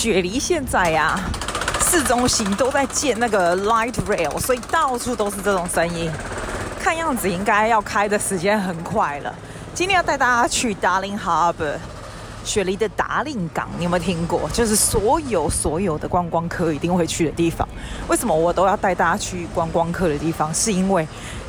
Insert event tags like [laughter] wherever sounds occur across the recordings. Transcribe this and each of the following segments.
雪梨现在呀、啊，市中心都在建那个 light rail，所以到处都是这种声音。看样子应该要开的时间很快了。今天要带大家去 Darling Harbour，雪梨的达令港，你有没有听过？就是所有所有的观光客一定会去的地方。为什么我都要带大家去观光客的地方？是因为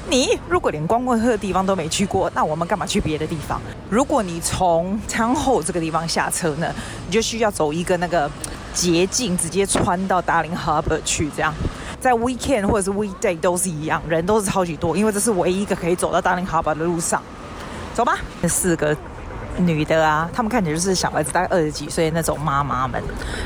你如果连观光客的地方都没去过，那我们干嘛去别的地方？如果你从餐后这个地方下车呢，你就需要走一个那个捷径，直接穿到 Darling Harbor 去。这样，在 Weekend 或者是 Weekday 都是一样，人都是超级多，因为这是唯一一个可以走到 Darling Harbour 的路上。走吧，这四个。女的啊，她们看起来就是小孩子，大概二十几岁那种妈妈们。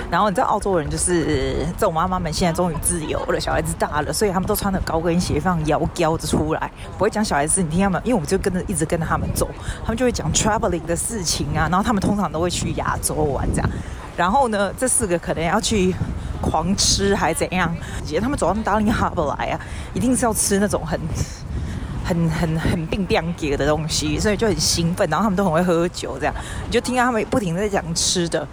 然后你知道澳洲人就是这种妈妈们，现在终于自由了，小孩子大了，所以他们都穿着高跟鞋，放摇娇着出来，不会讲小孩子。你听他们，因为我们就跟着一直跟着他们走，他们就会讲 traveling 的事情啊。然后他们通常都会去亚洲玩这样。然后呢，这四个可能要去狂吃还怎样？姐他们走到 Darling Harbour 来啊，一定是要吃那种很。很很很病病给的东西，所以就很兴奋。然后他们都很会喝酒，这样你就听到他们不停在讲吃的，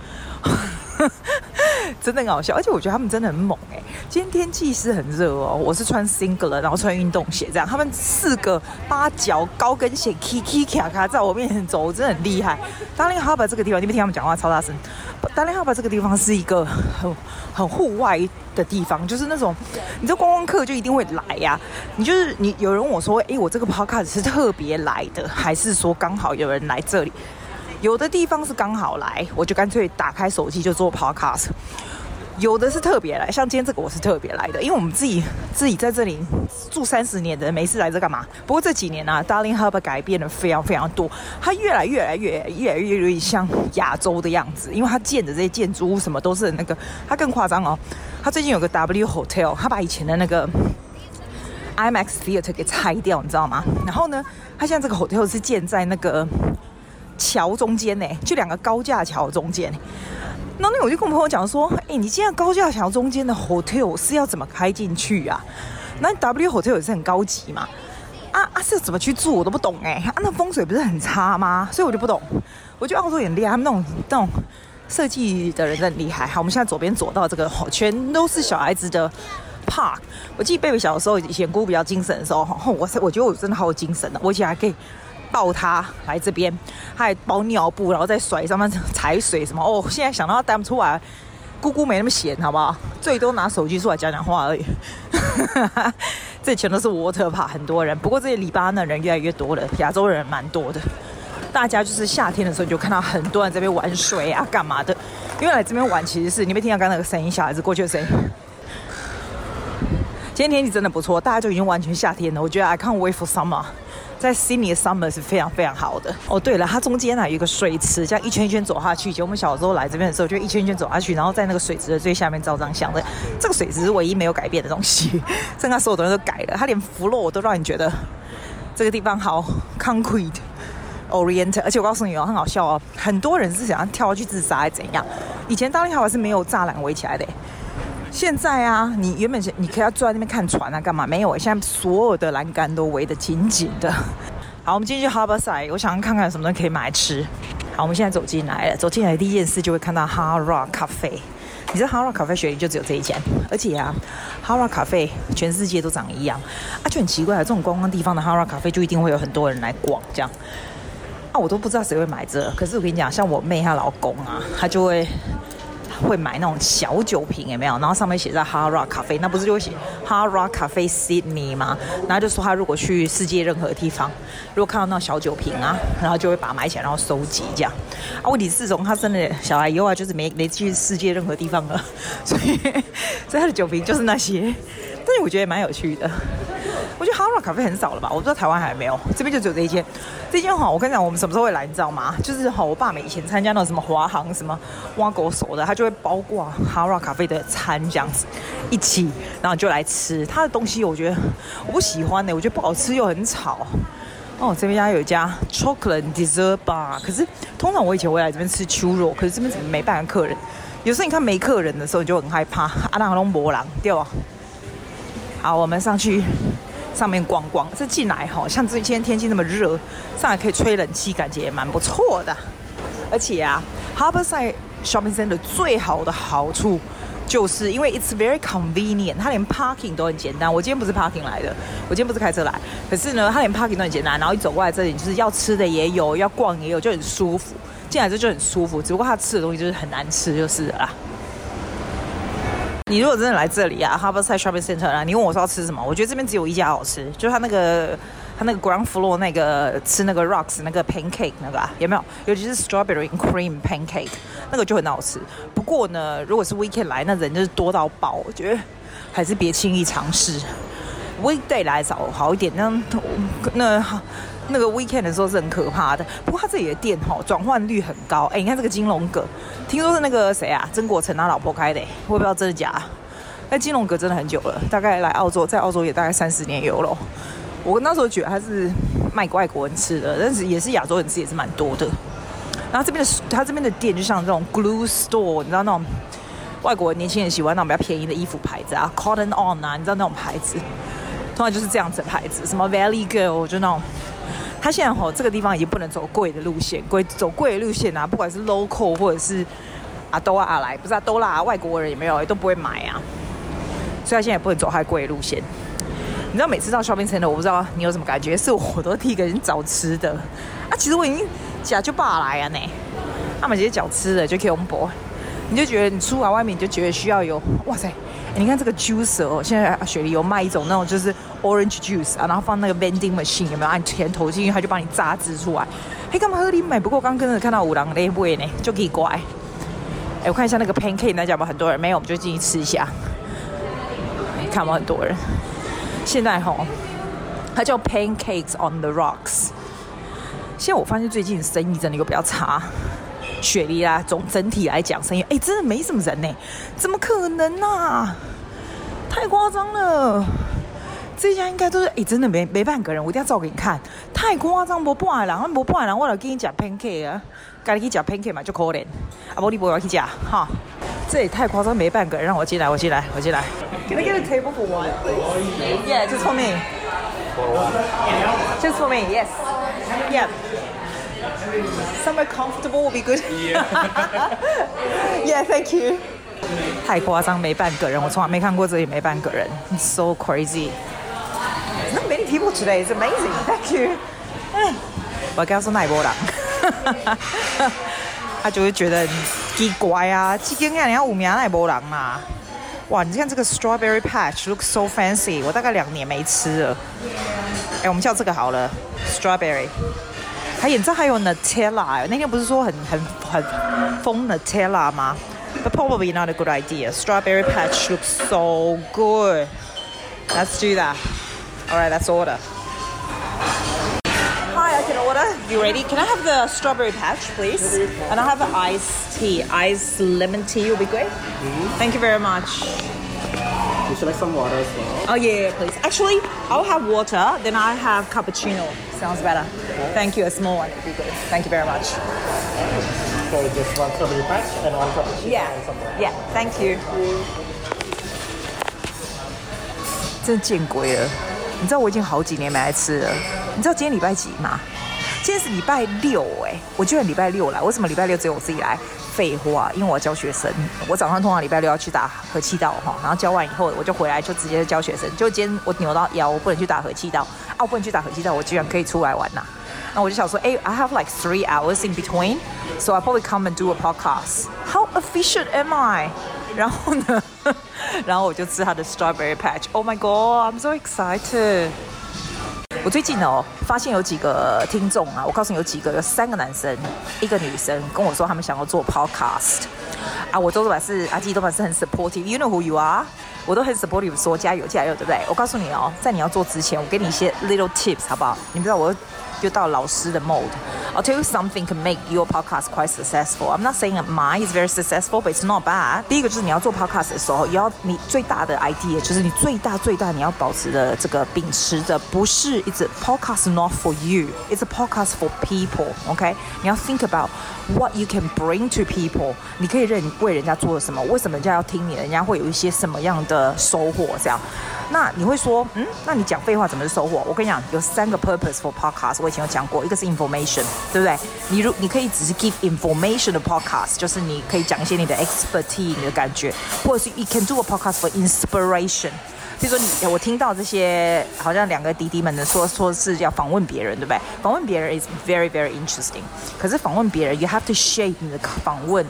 真的很好笑。而且我觉得他们真的很猛哎、今天天气是很热哦，我是穿 single 然后穿运动鞋这样。他们四个八脚高跟鞋，kiki 卡卡在我面前走，真的很厉害。Darling Harbour 这个地方，你没听他们讲话超大声。Darling Harbour 这个地方是一个很很户外的地方，就是那种你这观光客就一定会来呀、你就是你有人问我说，哎、我这个 podcast 是特别来的，还是说刚好有人来这里？有的地方是刚好来，我就干脆打开手机就做 podcast。有的是特别来，像今天这个我是特别来的，因为我们自己自己在这里住三十年的没事来这干嘛？不过这几年啊，Darling Harbour 改变了非常非常多，它越来越来越越来越越像亚洲的样子，因为它建的这些建筑物什么都是那个，它更夸张哦，它最近有个 W Hotel，它把以前的那个 IMAX Theatre 给拆掉，你知道吗？然后呢，它现在这个 Hotel 是建在那个桥中间呢，就两个高架桥中间。那那我就跟朋友讲说，哎、你现在高架桥中间的 hotel 是要怎么开进去啊？那 W hotel 也是很高级嘛？啊啊，是怎么去住我都不懂哎、啊，那风水不是很差吗？所以我就不懂。我觉得澳洲很厉害，那种那种设计的人真很厉害。好，我们现在左边走到这个，全都是小孩子的 park。我记得贝贝小的时候，以前姑比较精神的时候，我我觉得我真的好有精神的，我以前还可以。抱他来这边，他还包尿布，然后再甩上面踩水什么哦。现在想到他带不出来，姑姑没那么闲，好不好？最多拿手机出来讲讲话而已。[laughs] 这全都是 water 吧很多人。不过这些黎巴嫩人越来越多了，亚洲人蛮多的。大家就是夏天的时候，你就看到很多人在这边玩水啊，干嘛的？因为来这边玩，其实是你没听到刚刚那个声音，小孩子过去的声音。今天天气真的不错，大家就已经完全夏天了。我觉得 I can't wait for summer。在悉尼的 summer 是非常非常好的哦。对了，它中间呢有一个水池，这样一圈一圈走下去。就我们小时候来这边的时候，就一圈一圈走下去，然后在那个水池的最下面照张相的。这个水池是唯一没有改变的东西，剩下所有东西都改了。它连 floor 都让你觉得这个地方好 concrete oriented。而且我告诉你哦，很好笑哦，很多人是想要跳下去自杀还是怎样？以前大丽花园是没有栅栏围起来的。现在啊，你原本是你可以要坐在那边看船啊，干嘛？没有，现在所有的栏杆都围得紧紧的。[laughs] 好，我们进去 Harbourside，我想看看有什么东西可以买吃。好，我们现在走进来了，走进来第一件事就会看到 Harra Cafe。你知道 Harra Cafe 雪梨就只有这一间，而且啊，Harra Cafe 全世界都长一样啊，就很奇怪啊，这种观光地方的 Harra Cafe 就一定会有很多人来逛，这样啊，我都不知道谁会买这，可是我跟你讲，像我妹她老公啊，他就会。会买那种小酒瓶有没有？然后上面写在 Hard Rock Cafe，那不是就会写 Hard Rock Cafe Sydney 吗？然后就说他如果去世界任何地方，如果看到那种小酒瓶啊，然后就会把它买起来，然后收集这样。啊，问题是从他生了小孩以后啊，就是没没去世界任何地方了，[laughs] 所以所以他的酒瓶就是那些。但是我觉得也蛮有趣的。我觉得 Hara 咖啡很少了吧？我不知道台湾还没有，这边就只有这一间。这间哈，我跟你讲，我们什么时候会来，你知道吗？就是哈，我爸以前参加那什么华航什么挖狗手的，他就会包括 Hara 咖啡的餐这样子一起，然后就来吃他的东西。我觉得我不喜欢的、欸，我觉得不好吃又很吵。哦，这边家有一家 Chocolate Dessert Bar，可是通常我以前会来这边吃秋肉，可是这边怎么没半个客人？有时候你看没客人的时候，你就很害怕。阿浪龙博朗，对吧？好，我们上去。上面逛逛，这进来好像这今天天气那么热，上来可以吹冷气，感觉也蛮不错的。而且啊，Harbourside shopping center 最好的好处，就是因为 it's very convenient，它连 parking 都很简单。我今天不是 parking 来的，我今天不是开车来，可是呢，它连 parking 都很简单。然后一走过来这里，就是要吃的也有，要逛也有，就很舒服。进来之后就很舒服，只不过它吃的东西就是很难吃，就是了。你如果真的来这里啊，Harborside Shopping Center 啊，你问我说要吃什么？我觉得这边只有一家好吃，就是它那个它那个 ground floor 那个吃那个 rocks 那个 pancake 那个啊，有没有？尤其是 strawberry cream pancake 那个就很好吃。不过呢，如果是 weekend 来，那人就是多到爆，我觉得还是别轻易尝试。weekday 来找好一点，那那那个 weekend 的时候是很可怕的。不过它这里的店哈转换率很高，哎，你看这个金龙阁，听说是那个谁啊，曾国城他老婆开的，我也不知道真的假。那金龙阁真的很久了，大概来澳洲，在澳洲也大概三十年有了。我那时候觉得它是卖给外国人吃的，但是也是亚洲人吃也是蛮多的。然后这边的他这边的店就像这种 glue store，你知道那种外国年轻人喜欢那种比较便宜的衣服牌子啊，Cotton On 啊，你知道那种牌子。通常就是这样子的牌子，什么 Valley Girl，就那种。他现在吼这个地方已经不能走贵的路线，贵走贵的路线啊，不管是 local 或者是阿都啊来，不是阿都啦，外国人也没有，也都不会买啊。所以他现在也不能走太贵的路线。你知道每次到 shopping center，我不知道你有什么感觉，是我都第一个人找吃的啊。其实我已经假就罢来啊呢，他们直接找吃的就可以用博，你就觉得你出来外面你就觉得需要有哇塞。你看这个 juice 哦，现在雪梨有卖一种那种就是 orange juice 啊，然后放那个 vending machine 有没有？按钱投进去，他就帮你榨汁出来。嘿，干嘛喝你买？不过刚刚跟着看到五郎的味呢，就可以乖。哎，我看一下那个 pancake 那家吧，很多人没有，我们就进去吃一下。看到很多人。现在吼，它叫 pancakes on the rocks。现在我发现最近生意真的有比较差。雪梨啊，总整体来讲，生意哎，真的没什么人呢，怎么可能啊？太夸张了！这家应该都是哎，真的没没半个人，我一定要照给你看，太夸张，不半个人，不半个人，我来给你讲 pancake 啊，该你去讲 pancake 嘛，就可怜，啊，不你不要去讲哈，这也太夸张，没半个人，让我进来，我进来，我进来。Can I get a table for one? Yeah, just for me. Just for me, yes. Yeah. Somewhere comfortable will be good. Yeah, thank you. 太夸张，没半个人，我从来没看过这里没半个人，so crazy. Not many people today. It's amazing. [laughs] Thank you. 我跟他说奈波郎，他就会觉得奇怪啊，这间店你要五名奈波郎嘛？哇，你看这个 strawberry [laughs] patch looks so fancy。我大概两年没吃了。哎，我们叫这个好了，strawberry。还你知道还有 Nutella，那天不是说很很很疯 Nutella 吗？But probably not a good idea. Strawberry patch looks so good. Let's do that. All right, let's order. Hi, I can order. You ready? Can I have the strawberry patch, please? And I have an iced tea. Iced lemon tea will be great. Thank you very much. Would you like some water as well? Oh yeah, please. Actually, I'll have water. Then I have cappuccino. Sounds better. Okay. Thank you. A small one would be good. Thank you very much. So just one strawberry patch and one cappuccino. Yeah. And some water. Yeah. Thank you. 真见鬼了！ 你知道我已经好几年没来吃了。你知道今天礼拜几吗？今天是礼拜六哎、我居然礼拜六来。为什么礼拜六只有我自己来？废话，因为我要教学生，我早上通常礼拜六要去打合气道哈，然后教完以后我就回来就直接教学生。就今天我扭到腰，我不能去打合气道啊，我不能去打合气道，我居然可以出来玩呐、啊。那我就想说，哎，I have like three hours in between, so I probably come and do a podcast. How efficient am I？然后呢，然后我就吃他的 strawberry patch. Oh my god, I'm so excited. 我最近哦，发现有几个听众啊，我告诉你有几个，有三个男生，一个女生跟我说他们想要做 podcast 啊，我都是是阿基都是很 supportive，you know who you are，我都很 supportive，说加油加油，对不对？我告诉你哦，在你要做之前，我给你一些 little tips 好不好？你不知道我。就到老师的 mode。I'll tell you something can make your podcast quite successful. I'm not saying that mine is very successful, but it's not bad. 第一个就是你要做 podcast 的时候，也要你最大的 idea 就是你最大最大你要保持的这个秉持的不是 it's a podcast not for you, it's a podcast for people. OK，你要 think about what you can bring to people. 你可以认为人家做了什么？为什么人家要听你？人家会有一些什么样的收获？这样。那你会说，嗯，那你讲废话怎么是收获？我跟你讲，有三个 purpose for podcast。我以前有讲过，一个是 information，对不对？你如你可以只是 give information 的 podcast，就是你可以讲一些你的 expertise，你的感觉，或者是 you can do a podcast for inspiration。比如说你，我听到这些好像两个弟弟们的说说是要访问别人，对不对？访问别人 is very very interesting。可是访问别人，you have to shape 你的访问。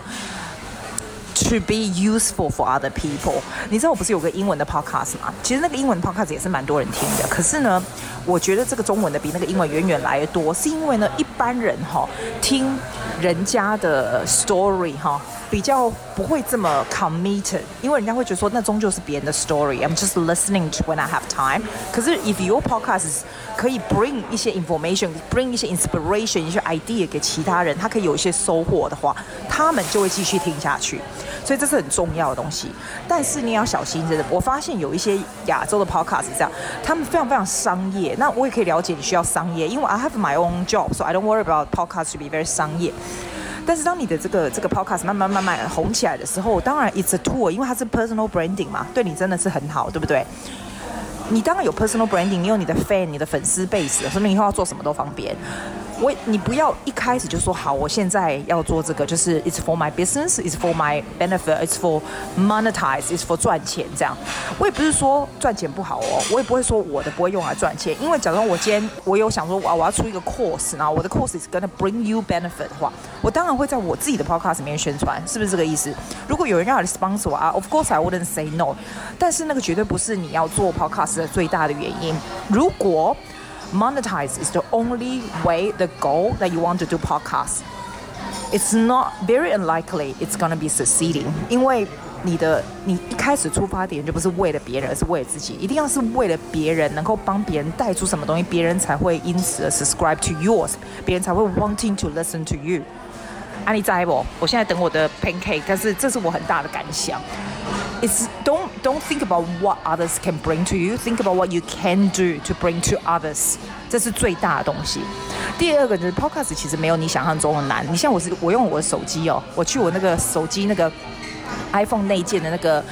To be useful for other people，你知道我不是有个英文的 podcast 吗？其实那个英文 podcast 也是蛮多人听的。可是呢，我觉得这个中文的比那个英文远远来得多，是因为呢，一般人哈听人家的 story 哈。比较不会这么 committed，因为人家会觉得说那终究是别人的 story。I'm just listening to when I have time。可是 if your podcasts 可以 bring 一些 information，bring 一些 inspiration，一些 idea 给其他人，他可以有一些收获的话，他们就会继续听下去。所以这是很重要的东西。但是你也要小心，真的，我发现有一些亚洲的 podcast 是这样，他们非常非常商业。那我也可以了解你需要商业，因为 I have my own job，so I don't worry about podcast to be very 商业。但是当你的这个这个 podcast 慢慢慢慢红起来的时候，当然 it's a tool，因为它是 personal branding 嘛，对你真的是很好，对不对？你当然有 personal branding，你有你的 fan，你的粉丝 base，说明以后要做什么都方便。我你不要一开始就说好，我现在要做这个，就是 it's for my business，it's for my benefit，it's for monetize，it's for 赚钱这样。我也不是说赚钱不好哦，我也不会说我的不会用来赚钱，因为假如我今天我有想说哇，我要出一个 course，然后我的 course is gonna bring you benefit 的话，我当然会在我自己的 podcast 里面宣传，是不是这个意思？如果有人要来 sponsor 啊，of course I wouldn't say no，但是那个绝对不是你要做 podcast 的最大的原因。如果 Monetize is the only way, the goal that you want to do podcast. It's not very unlikely it's gonna be succeeding. 因为你的你一开始出发点就不是为了别人，而是为了自己。一定要是为了别人，能够帮别人带出什么东西，别人才会因此而 subscribe to yours，别人才会 wanting to listen to you。啊，你在不？我现在等我的 pancake，但是这是我很大的感想。It's don't don't think about what others can bring to you. Think about what you can do to bring to others. 这是最大的东西。第二个就是 Podcast，其实没有你想象中的难。你像我是我用我的手机哦，我去我那个手机那个 iPhone 内建的那个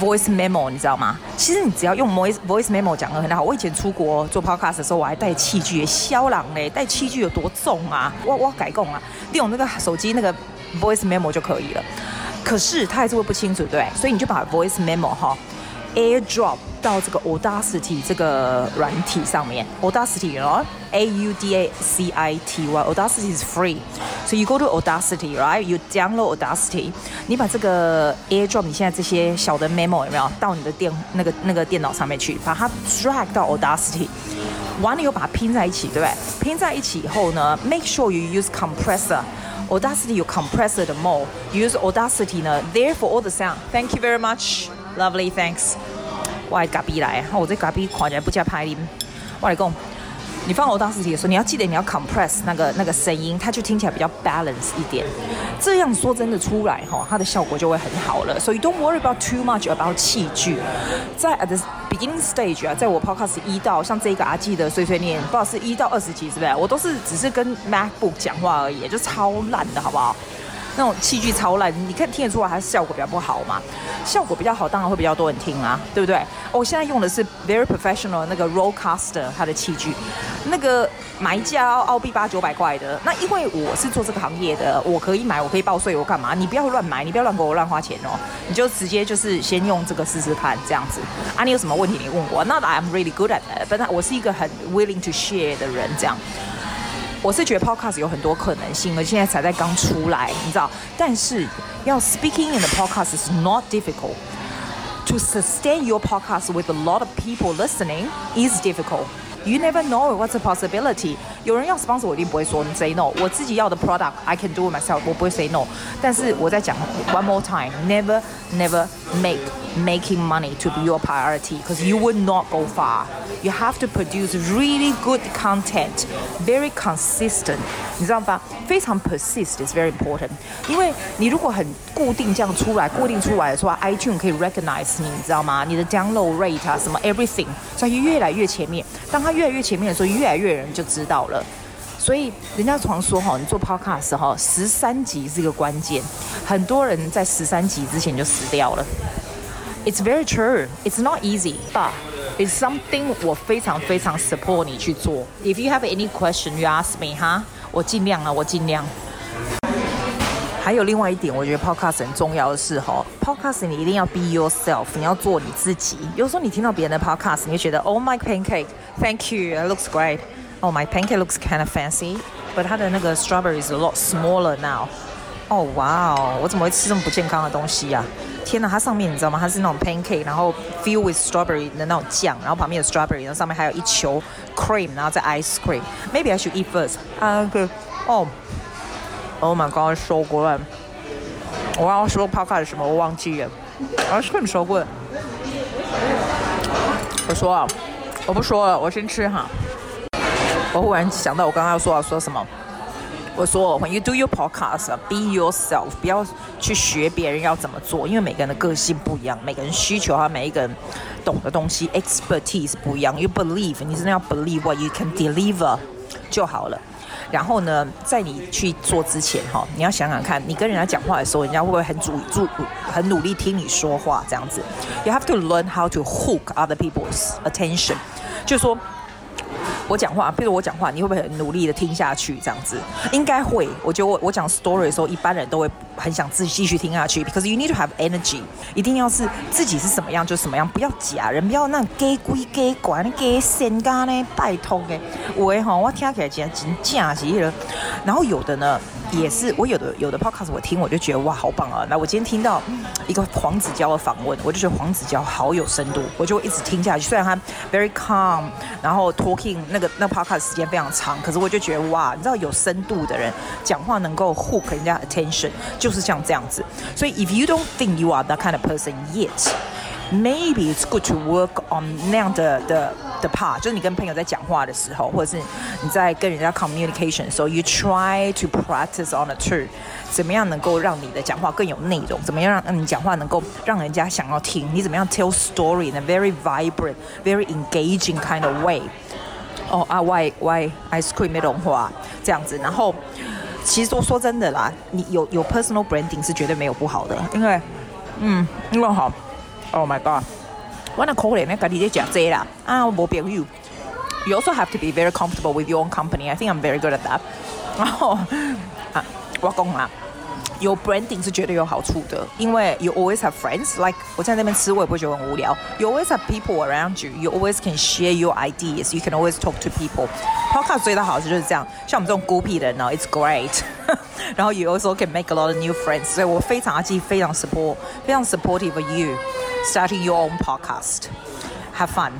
Voice Memo，你知道吗？其实你只要用 Voice Voice Memo 讲得很好。我以前出国做 Podcast 的时候，我还带器具，肖朗嘞，带器具有多重啊？我我改供啊，利用那个手机那个 Voice Memo 就可以了。可是他还是会不清楚，对，所以你就把 voice memo 哈 airdrop 到这个 Audacity 这个软体上面，Audacity 哦，A U D A C I T Y，Audacity is free，so you go to Audacity，right？You download Audacity，你把这个 airdrop 你现在这些小的 memo 有没有到你的电那个那个电脑上面去，把它 drag 到 Audacity，完了以后把它拼在一起，对不对？拼在一起以后呢，make sure you use compressor。Audacity 有 compressor 的 mode，use Audacity 呢，there for all the sound。Thank you very much, lovely, thanks。我来咖啡来，我这咖啡看起来不加拍音。我来讲，你放 Audacity 的时候，你要记得你要 compress 那个那个声音，它就听起来比较 balance 一点。这样说真的出来哈，它的效果就会很好了。所以 don't worry about too much about 器具。在 at the beginning stage 啊，在我 podcast 一到像这个阿记的碎碎念，不知道是一到二十集是不是？我都是只是跟 MacBook 讲话而已，就超烂的好不好？那种器具超烂，你看听得出来，还是效果比较不好嘛？效果比较好，当然会比较多人听啊，对不对？我现在用的是 very professional 那个 r o l l c a s t e r 它的器具，那个买一架澳币八九百块的。那因为我是做这个行业的，我可以买，我可以报税，我干嘛？你不要乱买，你不要乱给我乱花钱哦。你就直接就是先用这个试试看，这样子啊。你有什么问题你问我？Not that I'm really good at it，但我是一个很 willing to share 的人，这样。我是觉得 podcast 有很多可能性，而现在才在刚出来，你知道。但是要 speaking in the podcast is not difficult. To sustain your podcast with a lot of people listening is difficult. You never know what's a possibility. 有人要 sponsor 我一定不会说 say no。我自己要的 product I can do it myself，我不会 say no。但是我在讲 one more time，never never make making money to be your priority because you would not go far. You have to produce really good content, very consistent. 你知道吧？非常 persist is very important. 因为你如果很固定这样出来，固定出来的话，iTunes 可以 recognize 你，你知道吗？你的 download rate 啊，什么 everything，所以越来越前面。当它 越来越前面的时候，越来越人就知道了。所以人家常说哈，你做 podcast 哈，十三集是一个关键。很多人在十三集之前就死掉了。It's very true. It's not easy, but it's something 我非常非常 support 你去做。If you have any question, you ask me, 哈。我尽量啊，我尽量。还有另外一点，我觉得 podcast 很重要的是哈 ，podcast 你一定要 be yourself，你要做你自己。有时候你听到别人的 podcast，你会觉得 Oh my pancake，thank you，it looks great。Oh my pancake looks kind of fancy，but 它的那个 strawberry is a lot smaller now。哦，哇哦，我怎么会吃这么不健康的东西呀、啊？天哪，它上面你知道吗？它是那种 pancake，然后 fill with strawberry 的那种酱，然后旁边有 strawberry，然后上面还有一球 cream，然后再 ice cream。Maybe I should eat first。啊，对，哦。Oh my god，说过了， 我要说 Podcast 什么我忘记了，我要是跟你说过，我说啊，我不说了，我先吃哈。我忽然想到我刚刚要说要说什么，我说，you do your podcast be yourself，不要去学别人要怎么做，因为每个人的个性不一样，每个人需求啊，每一个人懂的东西，expertise 不一样，you believe 你真的要 believe what you can deliver 就好了。然后呢，在你去做之前，哈，你要想想看，你跟人家讲话的时候，人家会不会很注注很努力听你说话？这样子，You have to learn how to hook other people's attention，就是说。我讲话，譬如我讲话，你会不会很努力的听下去？这样子应该会。我觉得我我讲 story 的时候，一般人都会很想自己继续听下去，because you need to have energy。一定要是自己是什么样就什么样，不要假人，不要那假鬼假怪，那假仙干呢？拜托诶，我哈，我听起来真真假是了。然后有的呢。也是，我有的有的 podcast 我听，我就觉得哇，好棒啊！那我今天听到一个黄子佼的访问，我就觉得黄子佼好有深度，我就一直听下去。虽然他 very calm，然后 talking 那个那 podcast 时间非常长，可是我就觉得哇，你知道有深度的人讲话能够 hook 人家 attention，就是像这样子。所以 if you don't think you are that kind of person yet，maybe it's good to work on 那样的的。的 part 就是你跟朋友在讲话的时候，或者是你在跟人家 communication 的时候，you try to practice on the truth，怎么样能够让你的讲话更有内容？怎么样让你讲话能够让人家想要听？你怎么样 tell story in a very vibrant、very engaging kind of way？哦啊，why why ice cream 没融化这样子？然后其实说说真的啦，你有有 personal branding 是绝对没有不好的，因为嗯，因为好，Oh my god。我那可怜咩？家己在食这啦，啊，我冇朋友。You also have to be very comfortable with your own company. I think I'm very good at that。[laughs] 然后啊，我讲啦， 有 branding 是绝对有好处的，因为 you always have friends. Like 我在那边吃，我也不会觉得很无聊。You always have people around you. You always can share your ideas. You can always talk to people. Podcast 最大好处就是这样，像我们这种孤僻的人呢，it's [laughs] great。然后 you also can make a lot of new friends. 所以我非常积极，非常 support，非常 supportive of you。Starting your own podcast, have fun。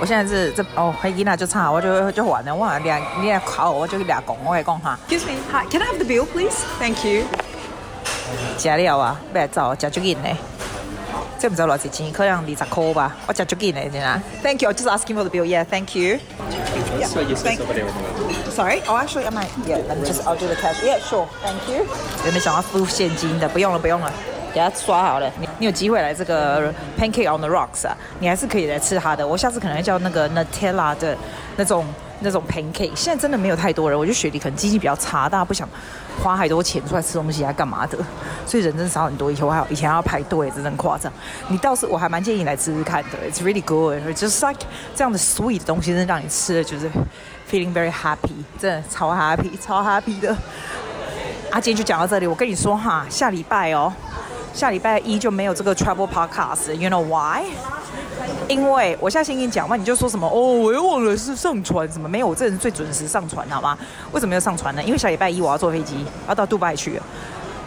我现在是这哦，黑吉娜就差，我就就完了。我俩你俩考我，我就俩讲，我来讲哈。Excuse me, hi, can I have the bill, please? Thank you。 吃了啊，不要走，吃足紧呢。这不知道多少钱，可能二十块吧。我食足紧呢，真的。Thank you. Just asking for the bill. Yeah, thank you. Yeah, thank you. Sorry. Oh, actually, I might. Yeah, let me just. I'll do the cash. Yeah, sure. Thank you. 有没有想要付现金的？不用了，不用了。给他刷好了，你你有机会来这个 Pancake on the Rocks 啊，你还是可以来吃它的。我下次可能要叫那个 Nutella 的那种那种 Pancake。现在真的没有太多人，我觉得雪梨可能经济比较差，大家不想花太多钱出来吃东西，还干嘛的？所以人真的少很多。以前我还有以前还要排队，真的夸张。你倒是我还蛮建议你来吃吃看的，It's really good，just like 这样的 sweet 的东西，真的让你吃的就是 feeling very happy，真的超 happy，超 happy 的。啊，今天就讲到这里，我跟你说哈，下礼拜哦。下礼拜一就没有这个 travel podcast，you know why？因为我现在先跟你讲嘛，你就说什么哦，我又忘了是上船什么没有，我这人最准时上船，好吗？为什么要上船呢？因为下礼拜一我要坐飞机，要到杜拜去，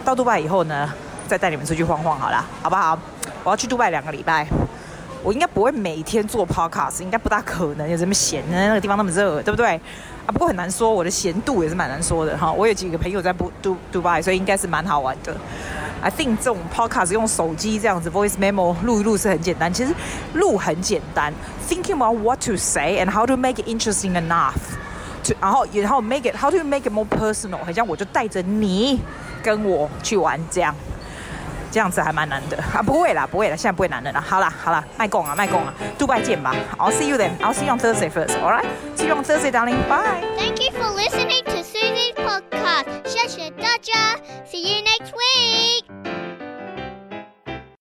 到杜拜以后呢，再带你们出去晃晃，好啦，好不好？我要去杜拜两个礼拜，我应该不会每天做 podcast，应该不大可能，有这么闲呢？那个地方那么热，对不对？不过很难说，我的闲度也是蛮难说的哈。我有几个朋友在不杜杜拜，所以应该是蛮好玩的。I think 这种 podcast 用手机这样子 voice memo 录一录是很简单，其实录很简单。Thinking about what to say and how to make it interesting enough to，然后然后 make it how to make it more personal，好像我就带着你跟我去玩这样，这样子还蛮难的啊。不会啦，不会啦，现在不会难的啦。好啦，好啦，卖供啊，卖供啊，杜拜见吧。I'll see you then. I'll see you on Thursday first. All right. See you on Thursday, darling. Bye. Thank you for listening to Susie's podcast. 谢谢大家。See you next.